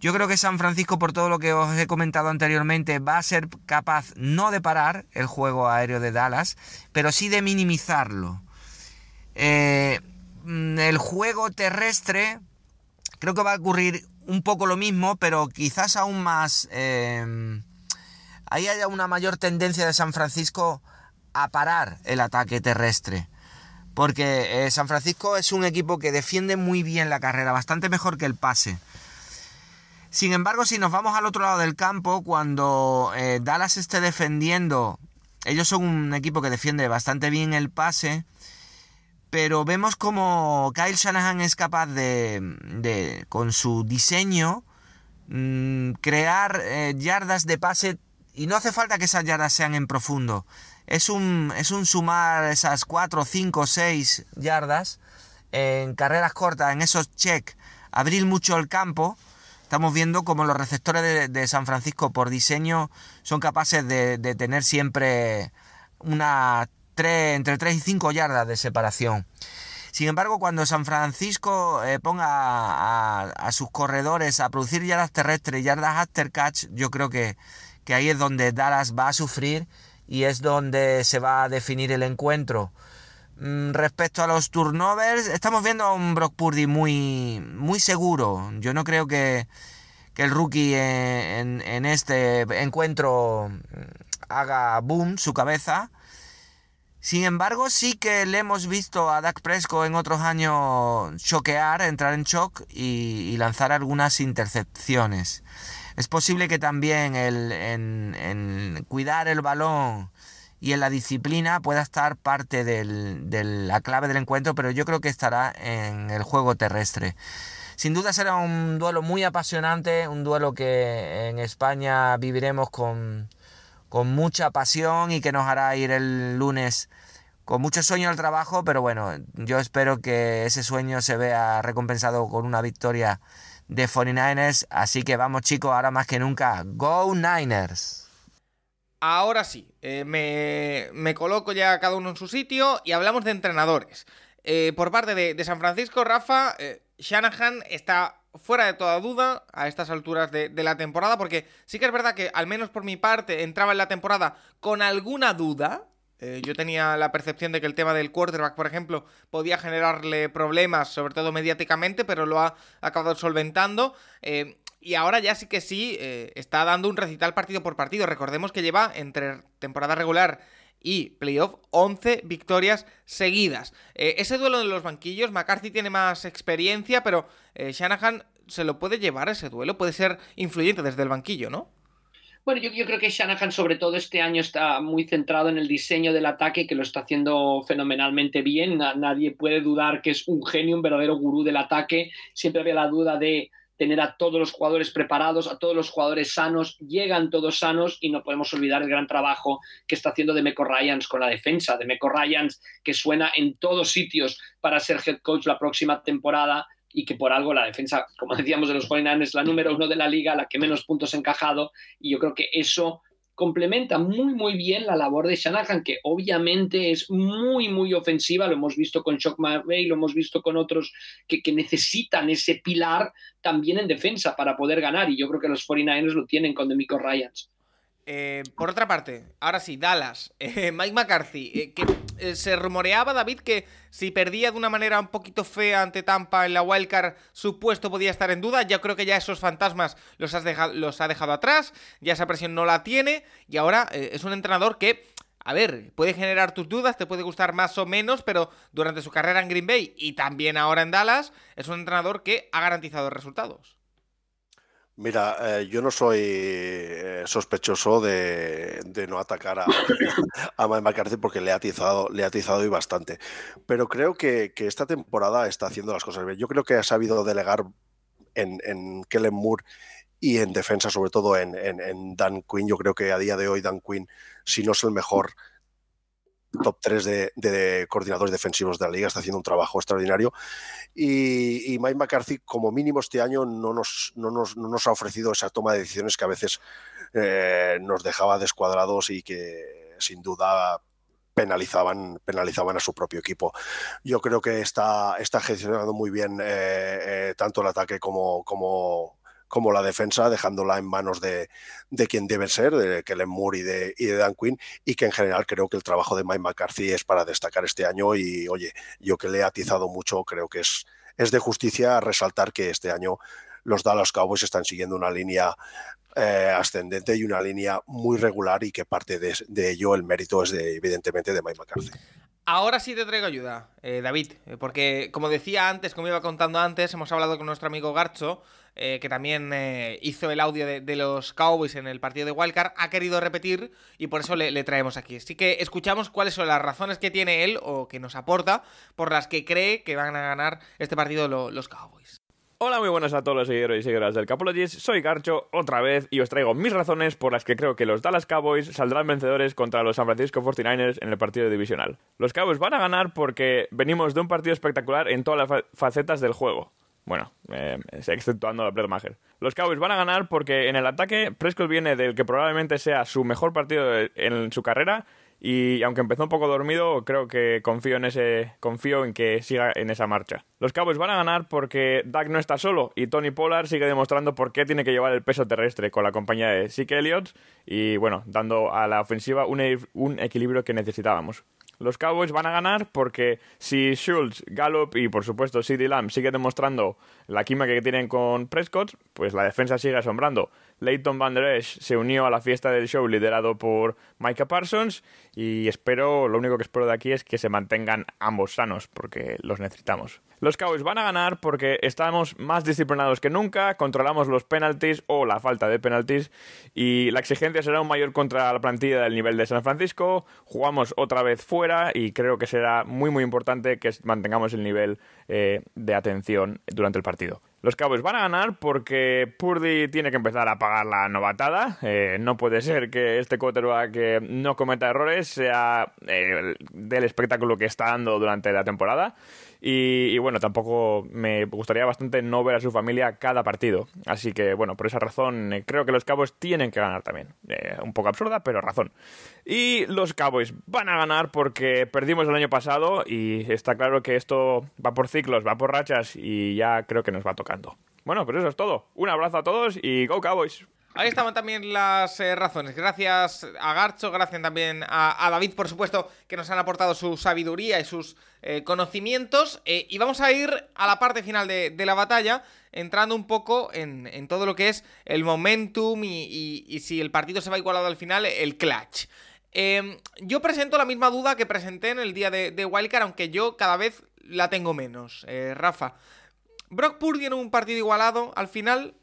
Yo creo que San Francisco, por todo lo que os he comentado anteriormente, va a ser capaz no de parar el juego aéreo de Dallas, pero sí de minimizarlo. Eh, mm, el juego terrestre, creo que va a ocurrir un poco lo mismo, pero quizás aún más... Eh, ahí haya una mayor tendencia de San Francisco a parar el ataque terrestre. Porque eh, San Francisco es un equipo que defiende muy bien la carrera, bastante mejor que el pase. Sin embargo, si nos vamos al otro lado del campo, cuando eh, Dallas esté defendiendo, ellos son un equipo que defiende bastante bien el pase, pero vemos como Kyle Shanahan es capaz de, con su diseño, mm, crear eh, yardas de pase y no hace falta que esas yardas sean en profundo. Es un, es un sumar esas 4, 5, 6 yardas en carreras cortas, en esos check, abrir mucho el campo Estamos viendo como los receptores de, San Francisco por diseño son capaces de, tener siempre una entre 3 y 5 yardas de separación. Sin embargo, cuando San Francisco eh, ponga a, sus corredores a producir yardas terrestres yardas after catch, yo creo que, que ahí es donde Dallas va a sufrir y es donde se va a definir el encuentro. Mm, respecto a los turnovers, estamos viendo a un Brock Purdy muy, muy seguro. Yo no creo que, el rookie en, este encuentro haga boom su cabeza. Sin embargo, sí que le hemos visto a Dak Prescott en otros años choquear, entrar en shock y, lanzar algunas intercepciones. Es posible que también el, en, cuidar el balón y en la disciplina pueda estar parte de la clave del encuentro, pero yo creo que estará en el juego terrestre. Sin duda será un duelo muy apasionante, un duelo que en España viviremos con, con mucha pasión y que nos hará ir el lunes con mucho sueño al trabajo, pero bueno, yo espero que ese sueño se vea recompensado con una victoria de 49ers, así que vamos chicos, ahora más que nunca, Go Niners. Ahora sí, eh, me, coloco ya cada uno en su sitio y hablamos de entrenadores. Eh, por parte de, San Francisco, Rafa, eh, Shanahan está fuera de toda duda a estas alturas de, la temporada, porque sí que es verdad que, al menos por mi parte, entraba en la temporada con alguna duda. Yo tenía la percepción de que el tema del quarterback, por ejemplo, podía generarle problemas, sobre todo mediáticamente, pero lo ha acabado solventando. Y ahora ya sí que sí, eh, está dando un recital partido por partido. Recordemos que lleva entre temporada regular y playoff 11 victorias seguidas. Eh, ese duelo de los banquillos, McCarthy tiene más experiencia, pero eh, Shanahan se lo puede llevar ese duelo, puede ser influyente desde el banquillo, ¿no? Bueno, yo, creo que Shanahan sobre todo este año está muy centrado en el diseño del ataque, que lo está haciendo fenomenalmente bien. nadie puede dudar que es un genio, un verdadero gurú del ataque. Siempre había la duda de tener a todos los jugadores preparados, a todos los jugadores sanos, llegan todos sanos y no podemos olvidar el gran trabajo que está haciendo de Meco Ryans con la defensa, de Meco Ryans que suena en todos sitios para ser head coach la próxima temporada y que por algo la defensa, como decíamos de los 49 es la número uno de la liga, la que menos puntos ha encajado. Y yo creo que eso complementa muy muy bien la labor de Shanahan, que obviamente es muy muy ofensiva, lo hemos visto con Shock McVay, lo hemos visto con otros que, que, necesitan ese pilar también en defensa para poder ganar, y yo creo que los 49ers lo tienen con Demico Ryans. Eh, por otra parte, ahora sí, Dallas, eh, Mike McCarthy, eh, se rumoreaba, David, que si perdía de una manera un poquito fea ante Tampa en la wildcard, su puesto podía estar en duda. Yo creo que ya esos fantasmas los, has dejado, los ha dejado atrás, ya esa presión no la tiene, y ahora es un entrenador que a ver, puede generar tus dudas, te puede gustar más o menos, pero durante su carrera en Green Bay y también ahora en Dallas, es un entrenador que ha garantizado resultados. Mira, eh, yo no soy eh, sospechoso de, no atacar a, a Mike porque le ha atizado, le ha atizado y bastante. Pero creo que, esta temporada está haciendo las cosas bien. Yo creo que ha sabido delegar en, en Kellen Moore y en defensa, sobre todo en, en, Dan Quinn. Yo creo que a día de hoy Dan Quinn, si no es el mejor, top 3 de, coordinadores defensivos de la liga, está haciendo un trabajo extraordinario. Y, Mike McCarthy, como mínimo este año, no nos, no nos, ha ofrecido esa toma de decisiones que a veces eh, nos dejaba descuadrados y que sin duda penalizaban, penalizaban a su propio equipo. Yo creo que está, está gestionando muy bien eh, eh, tanto el ataque como, como, como la defensa, dejándola en manos de, de quien debe ser, de Kellen Moore y de, y de Dan Quinn, y que en general creo que el trabajo de Mike McCarthy es para destacar este año y oye, yo que le he atizado mucho, creo que es, es de justicia resaltar que este año los Dallas Cowboys están siguiendo una línea eh, ascendente y una línea muy regular y que parte de, de ello el mérito es de, evidentemente de Mike McCarthy. Ahora sí te traigo ayuda, eh, David, eh, porque como decía antes, como iba contando antes, hemos hablado con nuestro amigo Garcho, eh, que también hizo el audio de, los Cowboys en el partido de Wildcard, ha querido repetir y por eso le, traemos aquí. Así que escuchamos cuáles son las razones que tiene él o que nos aporta por las que cree que van a ganar este partido los Cowboys. Hola, muy buenas a todos los seguidores y seguidoras del Capologis. Soy Garcho otra vez y os traigo mis razones por las que creo que los Dallas Cowboys saldrán vencedores contra los San Francisco 49ers en el partido divisional. Los Cowboys van a ganar porque venimos de un partido espectacular en todas las facetas del juego. Bueno, eh, exceptuando a Brett Maher. Los Cowboys van a ganar porque en el ataque Prescott viene del que probablemente sea su mejor partido en su carrera y aunque empezó un poco dormido, creo que confío en ese confío en que siga en esa marcha. Los Cowboys van a ganar porque Dak no está solo y Tony Pollard sigue demostrando por qué tiene que llevar el peso terrestre con la compañía de Zeke Elliott y bueno, dando a la ofensiva un, un equilibrio que necesitábamos. Los Cowboys van a ganar porque si Schultz, Gallup y por supuesto CD Lamb sigue demostrando la química que tienen con Prescott, pues la defensa sigue asombrando. Leighton Van Der Esch se unió a la fiesta del show liderado por Micah Parsons y espero, lo único que espero de aquí es que se mantengan ambos sanos porque los necesitamos. Los Cowboys van a ganar porque estamos más disciplinados que nunca, controlamos los penalties o la falta de penalties y la exigencia será aún mayor contra la plantilla del nivel de San Francisco. Jugamos otra vez fuera y creo que será muy muy importante que mantengamos el nivel eh, de atención durante el partido. Los Cowboys van a ganar porque Purdy tiene que empezar a pagar la novatada. Eh, no puede ser que este quarterback que no cometa errores sea del espectáculo que está dando durante la temporada. Y, bueno, tampoco me gustaría bastante no ver a su familia cada partido. Así que bueno, por esa razón eh, creo que los Cowboys tienen que ganar también. Eh, un poco absurda, pero razón. Y los Cowboys van a ganar porque perdimos el año pasado y está claro que esto va por ciclos, va por rachas y ya creo que nos va tocando. Bueno, pues eso es todo. Un abrazo a todos y Go Cowboys. Ahí estaban también las eh, razones. Gracias a Garcho, gracias también a, David, por supuesto, que nos han aportado su sabiduría y sus eh, conocimientos. Eh, y vamos a ir a la parte final de, la batalla, entrando un poco en, todo lo que es el momentum y, si el partido se va igualado al final, el clutch. Em, yo presento la misma duda que presenté en el día de, de Wildcard, aunque yo cada vez la tengo menos. Rafa, Brock Purdy en un partido igualado, al final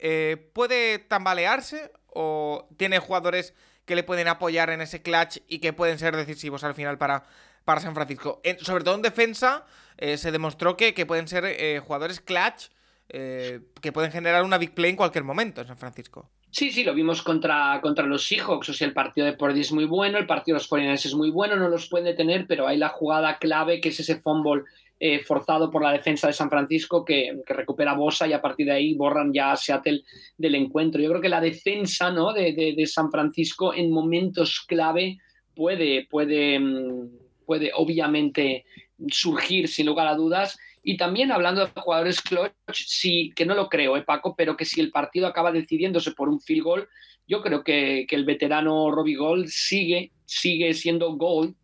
eh, ¿puede tambalearse o tiene jugadores que le pueden apoyar en ese clutch y que pueden ser decisivos al final para, para San Francisco? sobre todo en defensa eh, se demostró que, pueden ser eh, jugadores clutch que pueden generar una big play en cualquier momento en San Francisco. Sí, sí, lo vimos contra, contra los Seahawks. O sea, el partido de Pordy es muy bueno, el partido de los 49 es muy bueno, no los pueden detener, pero hay la jugada clave que es ese fumble eh, forzado por la defensa de San Francisco que, recupera Bosa y a partir de ahí borran ya a Seattle del encuentro. Yo creo que la defensa ¿no? de, San Francisco en momentos clave puede, puede, mm, puede obviamente surgir sin lugar a dudas. Y también hablando de jugadores clutch, sí, que no lo creo, ¿eh, Paco, pero que si el partido acaba decidiéndose por un field goal, yo creo que, que el veterano Robbie Gold sigue, sigue siendo Gold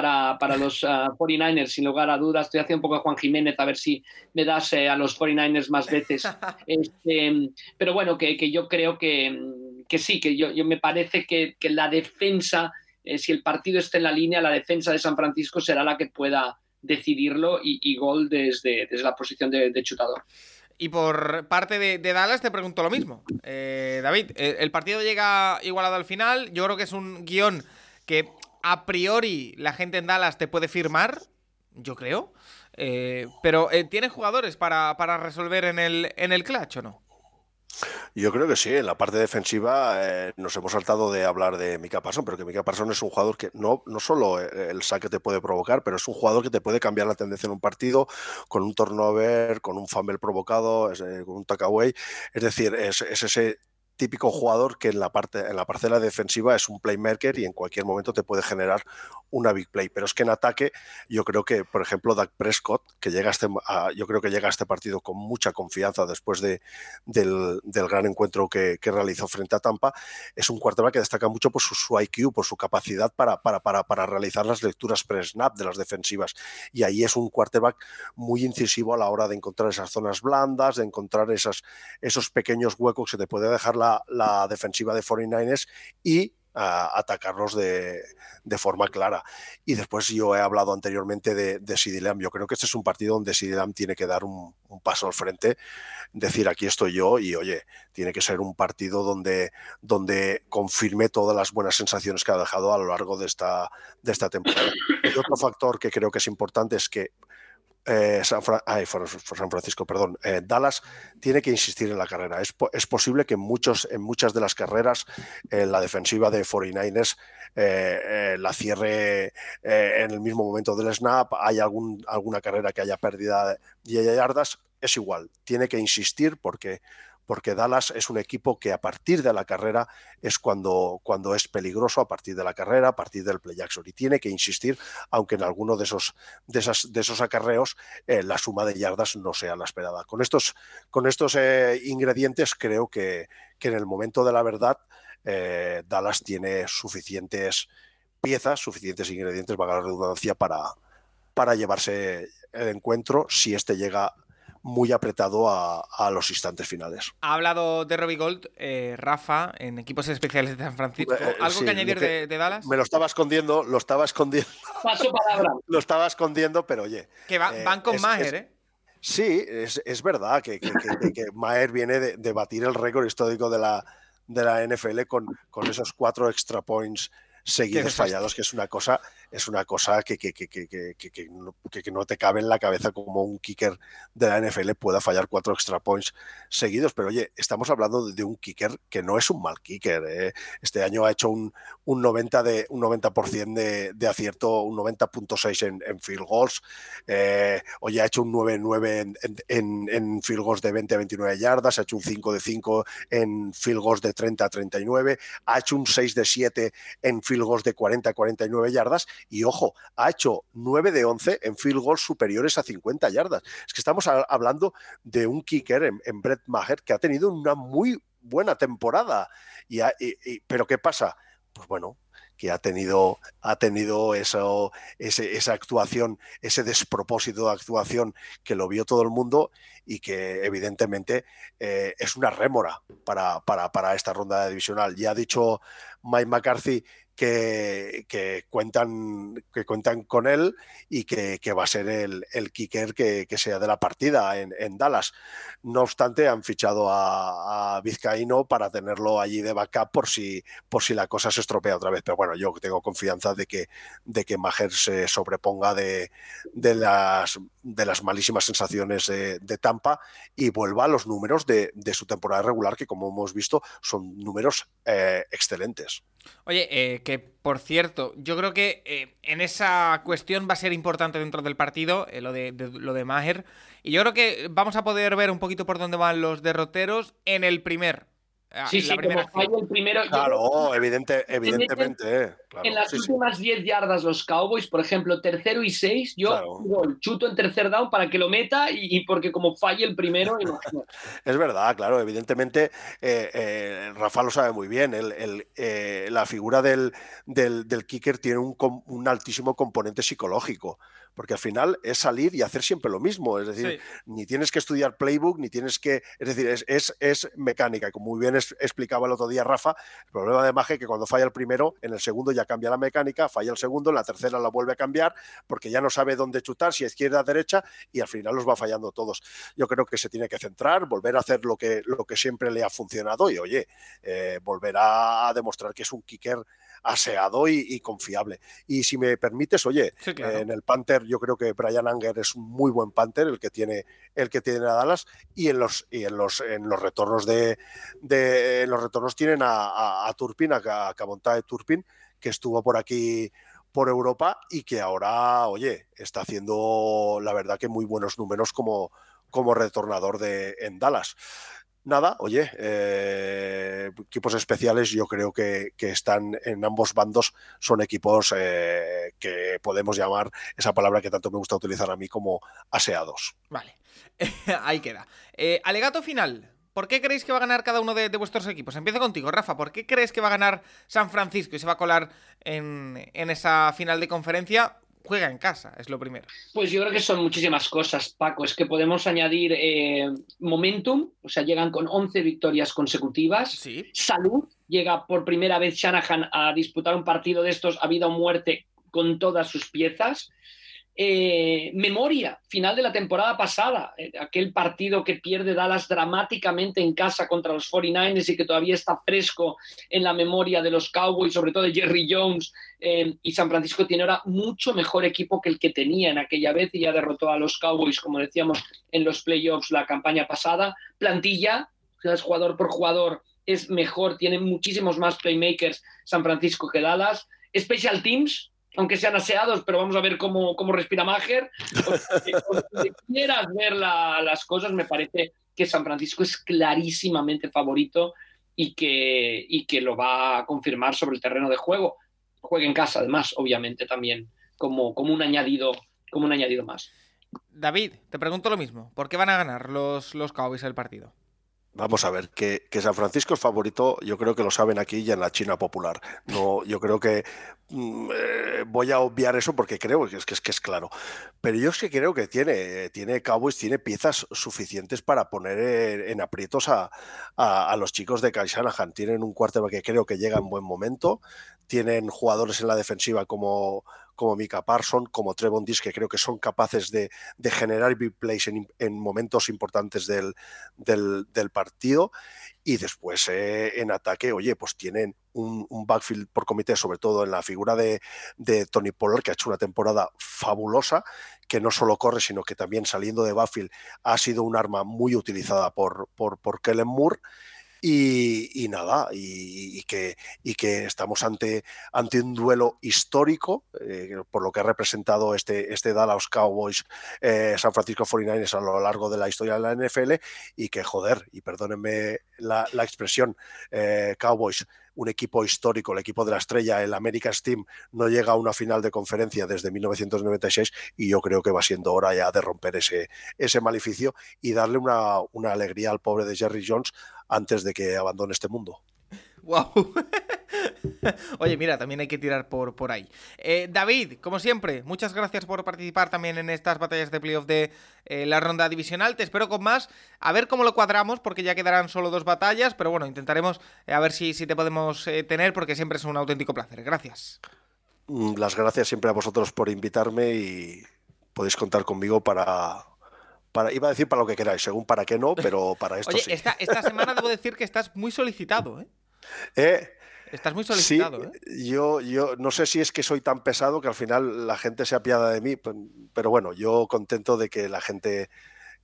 para, los 49ers, ah, sin lugar a dudas. Estoy haciendo un poco a Juan Jiménez a ver si me das eh, a los 49ers más veces. Este, pero bueno, que, yo creo que, sí, que yo, me parece que, la defensa, eh, si el partido está en la línea, la defensa de San Francisco será la que pueda decidirlo y, gol desde, desde, la posición de, chutador. Y por parte de, Dallas te pregunto lo mismo. Eh, David, el partido llega igualado al final. Yo creo que es un guion que a priori la gente en Dallas te puede firmar, yo creo. Eh, pero eh, ¿tiene jugadores para, resolver en el, en el clutch o no? Yo creo que sí, en la parte defensiva eh, nos hemos saltado de hablar de Mika Parson, pero que Mika Parson es un jugador que no, no solo el saque te puede provocar, pero es un jugador que te puede cambiar la tendencia en un partido con un turnover, con un fumble provocado, con un takeaway. Es decir, es ese típico jugador que en la parte en la parcela defensiva es un playmaker y en cualquier momento te puede generar una big play. Pero es que en ataque yo creo que, por ejemplo, Dak Prescott, que llega a este, yo creo que llega a este partido con mucha confianza después de, del, gran encuentro que, realizó frente a Tampa, es un quarterback que destaca mucho por su, IQ, por su capacidad para, para, para, para realizar las lecturas pre-snap de las defensivas. Y ahí es un quarterback muy incisivo a la hora de encontrar esas zonas blandas, de encontrar esas, esos pequeños huecos que te puede dejar la, la defensiva de 49ers y a atacarlos de, forma clara. Y después yo he hablado anteriormente de, de Yo creo que este es un partido donde Sidilam tiene que dar un, paso al frente, decir aquí estoy yo y oye, tiene que ser un partido donde, donde confirme todas las buenas sensaciones que ha dejado a lo largo de esta, de esta temporada. Y otro factor que creo que es importante es que eh, San, Francisco, perdón, eh, Dallas tiene que insistir en la carrera. Es, posible que en, muchas de las carreras eh, la defensiva de 49ers la cierre en el mismo momento del snap, hay alguna carrera que haya pérdida y haya yardas, es igual, tiene que insistir porque porque Dallas es un equipo que a partir de la carrera es cuando, cuando es peligroso, a partir de la carrera, a partir del play action. Y tiene que insistir, aunque en alguno de esos, de esas, de esos acarreos eh, la suma de yardas no sea la esperada. Con estos, con estos eh, ingredientes creo que, que, en el momento de la verdad eh, Dallas tiene suficientes piezas, suficientes ingredientes, valga la redundancia, para, para llevarse el encuentro si este llega muy apretado a, los instantes finales. Ha hablado de Robbie Gold, eh, Rafa, en equipos especiales de San Francisco. Eh, ¿Algo que añadir de, Dallas? Me lo estaba escondiendo, lo estaba escondiendo. Paso palabra. lo estaba escondiendo, pero oye. Que eh, van con Maher, ¿eh? Sí, es, verdad que, Maher viene de, batir el récord histórico de la, de la NFL con, con esos cuatro extra points seguidos fallados, que es una cosa, es una cosa que, que, que, que, no, te cabe en la cabeza como un kicker de la NFL pueda fallar cuatro extra points seguidos. Pero oye, estamos hablando de un kicker que no es un mal kicker. ¿eh? Este año ha hecho un, un 90%, de, un 90 de, de acierto, un 90.6 en, en, field goals. Eh, oye, ha hecho un 9-9 en, en, field goals de 20 a 29 yardas, ha hecho un 5 de 5 en field goals de 30 a 39, ha hecho un 6 de 7 en field goals de 40 a 49 yardas y ojo, ha hecho 9 de 11 en field goals superiores a 50 yardas. Es que estamos hablando de un kicker en, Brett Maher que ha tenido una muy buena temporada. Y, pero ¿qué pasa? Pues bueno, que ha tenido, ha tenido eso, esa actuación, ese despropósito de actuación que lo vio todo el mundo y que evidentemente eh, es una rémora para, para, para, esta ronda divisional. Ya ha dicho Mike McCarthy que, cuentan, que cuentan con él y que, va a ser el, kicker que, sea de la partida en, Dallas. No obstante, han fichado a, Vizcaíno para tenerlo allí de backup por si, por si la cosa se estropea otra vez. Pero bueno, yo tengo confianza de que, de que Maher se sobreponga de, de, las, de las malísimas sensaciones de, Tampa y vuelva a los números de, su temporada regular, que como hemos visto son números eh, excelentes. Oye, eh, que por cierto, yo creo que eh, en esa cuestión va a ser importante dentro del partido, lo, de, lo de Maher. Y yo creo que vamos a poder ver un poquito por dónde van los derroteros en el primer sí, sí, como falla el primero. Claro, evidente, evidentemente. Eh, en las últimas 10 yardas los Cowboys, por ejemplo, tercero y 6, yo chuto en tercer down para que lo meta y, porque como falle el primero. es verdad, claro, evidentemente eh, eh, Rafa lo sabe muy bien. El, la figura del, del, del, kicker tiene un, un altísimo componente psicológico porque al final es salir y hacer siempre lo mismo. Es decir, ni tienes que estudiar playbook, ni tienes que. Es decir, es, es, es mecánica. Y como muy bien explicaba el otro día Rafa, el problema de Maje es que cuando falla el primero, en el segundo ya cambia la mecánica, falla el segundo, en la tercera la vuelve a cambiar, porque ya no sabe dónde chutar, si a izquierda o derecha, y al final los va fallando todos. Yo creo que se tiene que centrar, volver a hacer lo que, lo que siempre le ha funcionado y, oye, eh, volver a demostrar que es un kicker aseado y, confiable. Y si me permites, oye, en el Panther yo creo que Brian Anger es un muy buen Panther, el que tiene, el que tiene a Dallas, y en los, y en los, en los retornos de, de los retornos tienen a, Turpin, a, a de Turpin, que estuvo por aquí por Europa y que ahora, oye, está haciendo la verdad que muy buenos números como, como retornador de, en Dallas nada, oye, eh, equipos especiales yo creo que, están en ambos bandos, son equipos eh, que podemos llamar esa palabra que tanto me gusta utilizar a mí como aseados. Vale, ahí queda. Eh, alegato final. ¿Por qué creéis que va a ganar cada uno de, vuestros equipos? Empiezo contigo, Rafa. ¿Por qué crees que va a ganar San Francisco y se va a colar en, en esa final de conferencia? juega en casa, es lo primero. Pues yo creo que son muchísimas cosas, Paco. Es que podemos añadir eh, momentum, o sea, llegan con 11 victorias consecutivas. ¿Sí? Salud, llega por primera vez Shanahan a disputar un partido de estos a vida o muerte con todas sus piezas. Eh, memoria, final de la temporada pasada, eh, aquel partido que pierde Dallas dramáticamente en casa contra los 49ers y que todavía está fresco en la memoria de los Cowboys, sobre todo de Jerry Jones, eh, y San Francisco tiene ahora mucho mejor equipo que el que tenía en aquella vez y ya derrotó a los Cowboys, como decíamos en los playoffs la campaña pasada. Plantilla, es jugador por jugador, es mejor, tiene muchísimos más playmakers San Francisco que Dallas. Special Teams, aunque sean aseados, pero vamos a ver cómo, cómo respira Mager. si quieras ver las cosas, me parece que San Francisco es clarísimamente favorito y que, y que lo va a confirmar sobre el terreno de juego. Juega en casa, además, obviamente, también como, como, un, añadido, como un añadido más. David, te pregunto lo mismo. ¿Por qué van a ganar los, los Cowboys el partido? Vamos a ver, que, San Francisco es favorito, yo creo que lo saben aquí y en la China popular. No, yo creo que mm, eh, voy a obviar eso porque creo que es, que es claro. Pero yo es que creo que tiene, tiene Cowboys, tiene piezas suficientes para poner en, aprietos a, los chicos de Kai Tienen un cuarto que creo que llega en buen momento. Tienen jugadores en la defensiva como como Mika Parson, como Trevon Dis, que creo que son capaces de, generar big plays en, momentos importantes del, del, partido. Y después eh, en ataque, oye, pues tienen un, backfield por comité, sobre todo en la figura de, Tony Pollard, que ha hecho una temporada fabulosa, que no solo corre, sino que también saliendo de backfield ha sido un arma muy utilizada por, por, por Kellen Moore. Y, nada, y, que, y que estamos ante, ante un duelo histórico, eh, por lo que ha representado este, este Dallas Cowboys eh, San Francisco 49ers a lo largo de la historia de la NFL, y que, joder, y perdónenme la, expresión, eh, Cowboys un equipo histórico, el equipo de la estrella, el America's Team, no llega a una final de conferencia desde 1996 y yo creo que va siendo hora ya de romper ese, ese maleficio y darle una alegría al pobre de Jerry Jones antes de que abandone este mundo. ¡Wow! Oye, mira, también hay que tirar por, por ahí. Eh, David, como siempre, muchas gracias por participar también en estas batallas de playoff de eh, la ronda divisional. Te espero con más. A ver cómo lo cuadramos, porque ya quedarán solo dos batallas, pero bueno, intentaremos eh, a ver si, si te podemos tener, porque siempre es un auténtico placer. Gracias. Mm, las gracias siempre a vosotros por invitarme y podéis contar conmigo para para, iba a decir para lo que queráis, según para qué no, pero para esto Oye, sí. Esta, esta semana debo decir que estás muy solicitado, ¿eh? ¿Eh? Estás muy solicitado, ¿eh? Yo, yo no sé si es que soy tan pesado que al final la gente se apiada de mí, pero bueno, yo contento de que la gente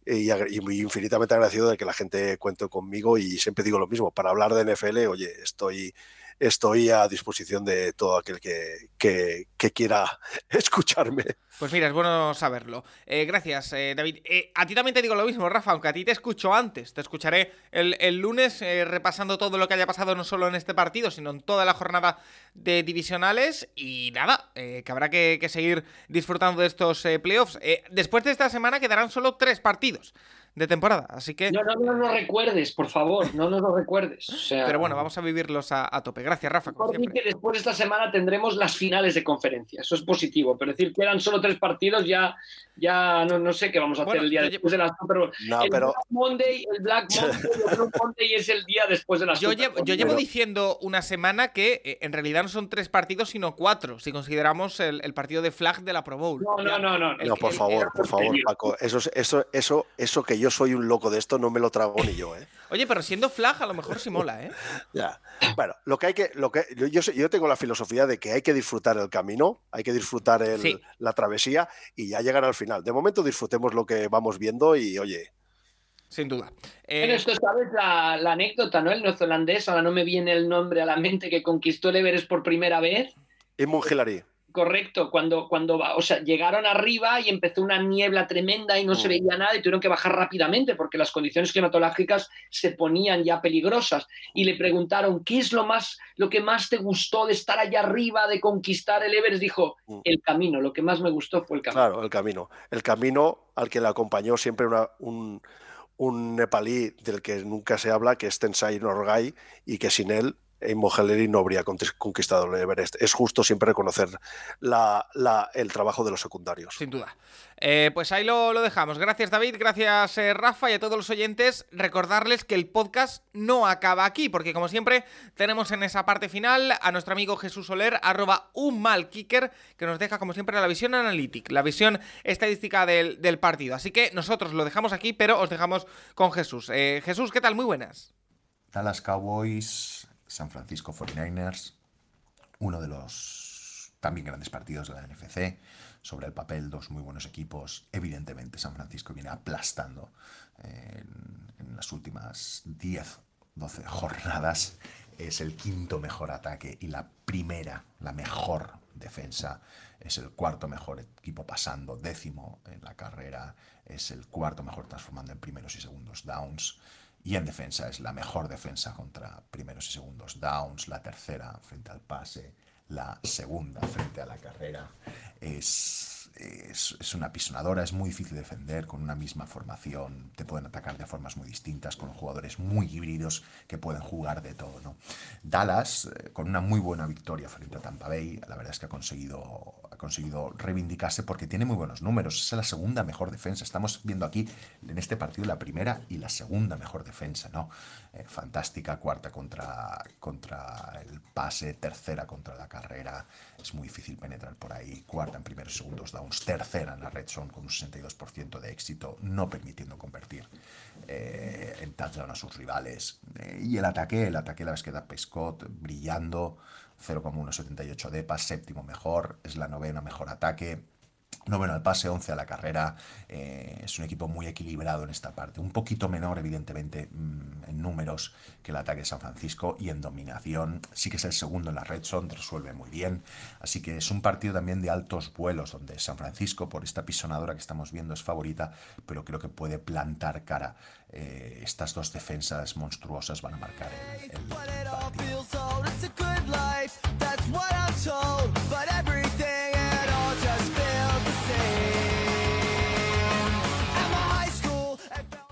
y, y, infinitamente agradecido de que la gente cuente conmigo y siempre digo lo mismo, para hablar de NFL, oye, estoy estoy a disposición de todo aquel que, quiera escucharme. Pues mira, es bueno saberlo. Eh, gracias, eh, David. Eh, a ti también te digo lo mismo, Rafa, aunque a ti te escucho antes. Te escucharé el, lunes repasando todo lo que haya pasado no solo en este partido, sino en toda la jornada de divisionales. Y nada, que habrá que, seguir disfrutando de estos playoffs. después de esta semana quedarán solo tres partidos de temporada. Así que. No, no, no lo recuerdes, por favor, no nos lo recuerdes. Pero bueno, vamos a vivirlos a, tope. Gracias, Rafa. Como que después de esta semana tendremos las finales de conferencia. Eso es positivo. Pero decir que eran solo tres partidos, ya, ya no, no sé qué vamos a hacer el día después de la Super No, el Black Monday, el Black Monday, es el día después de la yo Llevo, yo llevo diciendo una semana que eh, en realidad no son tres partidos, sino cuatro, si consideramos el, partido de flag de la Pro Bowl. No, no, no, no. no, por favor, por favor, Paco. Eso, eso, eso, eso que yo soy un loco de esto, no me lo trago ni yo, ¿eh? Oye, pero siendo flag a lo mejor sí mola, ¿eh? ya. Bueno, lo que hay que. Lo que, yo, yo tengo la filosofía de que hay que disfrutar el camino, hay que disfrutar la travesía y ya llegar al final. De momento disfrutemos lo que vamos viendo y oye. Sin duda. Eh... esto sabes la, anécdota, ¿no? El neozelandés, ahora no me viene el nombre a la mente, que conquistó el Everest por primera vez. Inmun Hillary. Correcto, cuando, cuando o sea, llegaron arriba y empezó una niebla tremenda y no se mm. veía nada y tuvieron que bajar rápidamente porque las condiciones climatológicas se ponían ya peligrosas. Y le preguntaron, ¿qué es lo, más, lo que más te gustó de estar allá arriba, de conquistar el Everest? Dijo, mm. el camino, lo que más me gustó fue el camino. Claro, el camino. El camino al que le acompañó siempre un, un nepalí del que nunca se habla, que es Tensai Norgay, y que sin él Heller no habría conquistado el Everest. Es justo siempre reconocer el trabajo de los secundarios. Sin duda. Eh, pues ahí lo, dejamos. Gracias David, gracias eh, Rafa y a todos los oyentes. Recordarles que el podcast no acaba aquí, porque como siempre tenemos en esa parte final a nuestro amigo Jesús Soler, arroba un mal kicker, que nos deja como siempre la visión analítica, la visión estadística del, partido. Así que nosotros lo dejamos aquí, pero os dejamos con Jesús. Eh, Jesús, ¿qué tal? Muy buenas. Dallas Cowboys San Francisco 49ers, uno de los también grandes partidos de la NFC. Sobre el papel, dos muy buenos equipos. Evidentemente, San Francisco viene aplastando en, en las últimas 10, 12 jornadas. Es el quinto mejor ataque y la primera, la mejor defensa, es el cuarto mejor equipo pasando, décimo en la carrera, es el cuarto mejor transformando en primeros y segundos downs. Y en defensa es la mejor defensa contra primeros y segundos downs, la tercera frente al pase, la segunda frente a la carrera. Es es, una pisonadora, es muy difícil defender con una misma formación, te pueden atacar de formas muy distintas, con jugadores muy híbridos que pueden jugar de todo. ¿no? Dallas, eh, con una muy buena victoria frente a Tampa Bay, la verdad es que ha conseguido, ha conseguido reivindicarse porque tiene muy buenos números, es la segunda mejor defensa. Estamos viendo aquí en este partido la primera y la segunda mejor defensa, ¿no? Eh, fantástica, cuarta contra, contra el pase, tercera contra la carrera, es muy difícil penetrar por ahí, cuarta en primeros segundos downs, tercera en la red zone con un 62% de éxito, no permitiendo convertir eh, en touchdown a sus rivales. Eh, y el ataque, el ataque la vez que da Pescott brillando, 0,178 de pas, séptimo mejor, es la novena mejor ataque Noveno al pase, 11 a la carrera. Eh, es un equipo muy equilibrado en esta parte. Un poquito menor, evidentemente, mm, en números que el ataque de San Francisco y en dominación. Sí que es el segundo en la red zone, resuelve muy bien. Así que es un partido también de altos vuelos, donde San Francisco, por esta pisonadora que estamos viendo, es favorita, pero creo que puede plantar cara. Eh, estas dos defensas monstruosas van a marcar el, el partido.